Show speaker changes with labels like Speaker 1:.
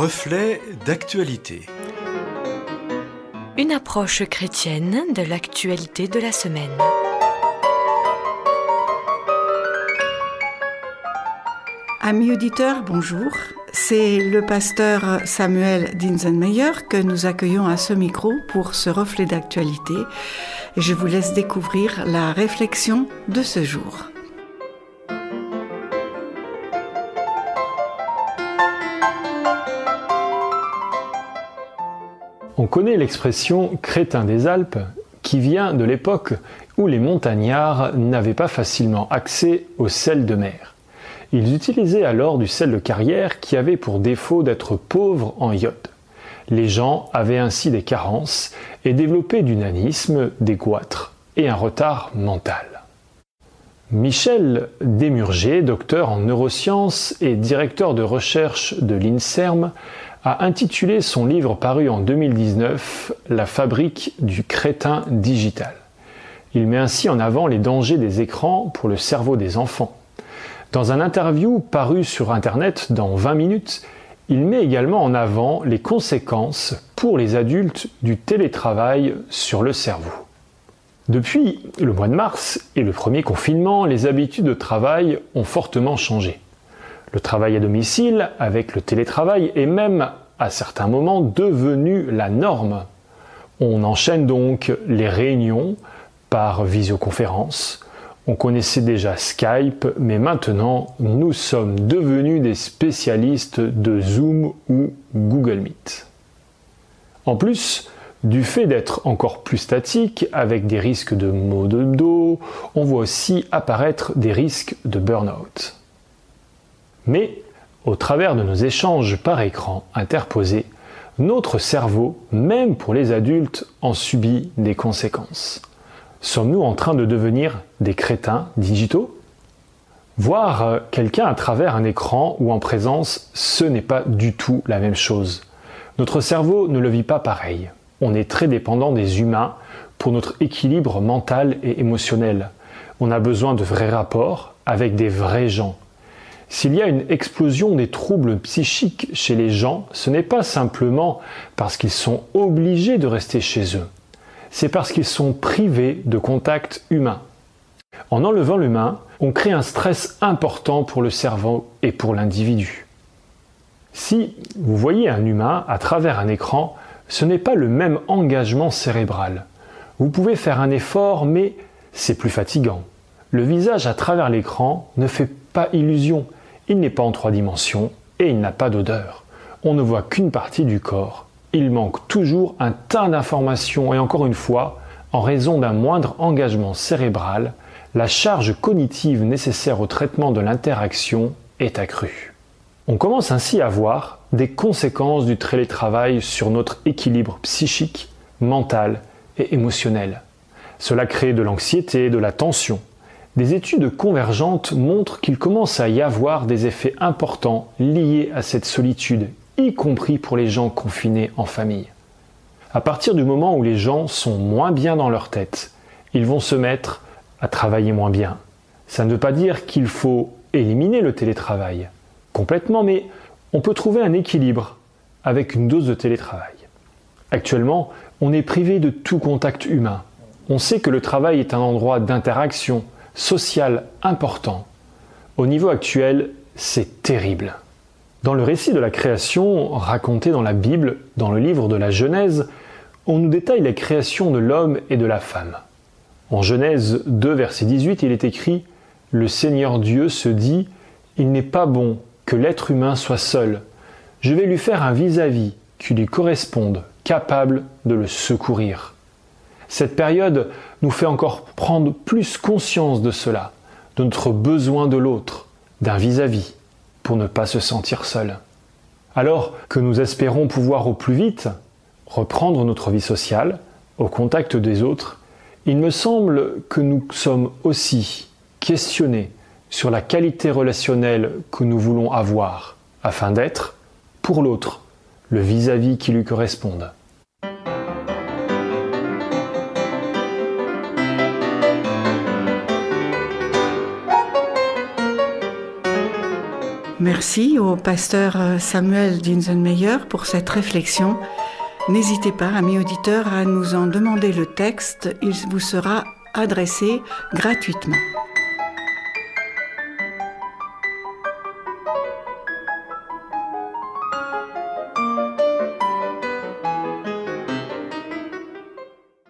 Speaker 1: Reflet d'actualité.
Speaker 2: Une approche chrétienne de l'actualité de la semaine.
Speaker 3: Amis auditeurs, bonjour. C'est le pasteur Samuel Dinsenmeyer que nous accueillons à ce micro pour ce reflet d'actualité. Et je vous laisse découvrir la réflexion de ce jour.
Speaker 4: On connaît l'expression crétin des Alpes qui vient de l'époque où les montagnards n'avaient pas facilement accès au sel de mer. Ils utilisaient alors du sel de carrière qui avait pour défaut d'être pauvre en iode. Les gens avaient ainsi des carences et développaient du nanisme, des goitres et un retard mental. Michel Desmurger, docteur en neurosciences et directeur de recherche de l'INSERM, a intitulé son livre paru en 2019 La fabrique du crétin digital. Il met ainsi en avant les dangers des écrans pour le cerveau des enfants. Dans un interview paru sur Internet dans 20 minutes, il met également en avant les conséquences pour les adultes du télétravail sur le cerveau. Depuis le mois de mars et le premier confinement, les habitudes de travail ont fortement changé. Le travail à domicile avec le télétravail est même à certains moments devenu la norme. On enchaîne donc les réunions par visioconférence, on connaissait déjà Skype, mais maintenant nous sommes devenus des spécialistes de Zoom ou Google Meet. En plus, du fait d'être encore plus statique, avec des risques de maux de dos, on voit aussi apparaître des risques de burn-out. Mais, au travers de nos échanges par écran interposés, notre cerveau, même pour les adultes, en subit des conséquences. Sommes-nous en train de devenir des crétins digitaux? Voir euh, quelqu'un à travers un écran ou en présence, ce n'est pas du tout la même chose. Notre cerveau ne le vit pas pareil. On est très dépendant des humains pour notre équilibre mental et émotionnel. On a besoin de vrais rapports avec des vrais gens. S'il y a une explosion des troubles psychiques chez les gens, ce n'est pas simplement parce qu'ils sont obligés de rester chez eux c'est parce qu'ils sont privés de contact humain. En enlevant l'humain, on crée un stress important pour le cerveau et pour l'individu. Si vous voyez un humain à travers un écran, ce n'est pas le même engagement cérébral. Vous pouvez faire un effort, mais c'est plus fatigant. Le visage à travers l'écran ne fait pas illusion. Il n'est pas en trois dimensions et il n'a pas d'odeur. On ne voit qu'une partie du corps il manque toujours un tas d'informations et encore une fois, en raison d'un moindre engagement cérébral, la charge cognitive nécessaire au traitement de l'interaction est accrue. On commence ainsi à voir des conséquences du télétravail sur notre équilibre psychique, mental et émotionnel. Cela crée de l'anxiété, de la tension. Des études convergentes montrent qu'il commence à y avoir des effets importants liés à cette solitude y compris pour les gens confinés en famille. À partir du moment où les gens sont moins bien dans leur tête, ils vont se mettre à travailler moins bien. Ça ne veut pas dire qu'il faut éliminer le télétravail complètement, mais on peut trouver un équilibre avec une dose de télétravail. Actuellement, on est privé de tout contact humain. On sait que le travail est un endroit d'interaction sociale important. Au niveau actuel, c'est terrible. Dans le récit de la création raconté dans la Bible, dans le livre de la Genèse, on nous détaille la création de l'homme et de la femme. En Genèse 2, verset 18, il est écrit Le Seigneur Dieu se dit Il n'est pas bon que l'être humain soit seul. Je vais lui faire un vis-à-vis qui lui corresponde, capable de le secourir. Cette période nous fait encore prendre plus conscience de cela, de notre besoin de l'autre, d'un vis-à-vis pour ne pas se sentir seul. Alors que nous espérons pouvoir au plus vite reprendre notre vie sociale au contact des autres, il me semble que nous sommes aussi questionnés sur la qualité relationnelle que nous voulons avoir afin d'être, pour l'autre, le vis-à-vis qui lui corresponde.
Speaker 3: Merci au pasteur Samuel Dinsenmeyer pour cette réflexion. N'hésitez pas, amis auditeurs, à nous en demander le texte. Il vous sera adressé gratuitement.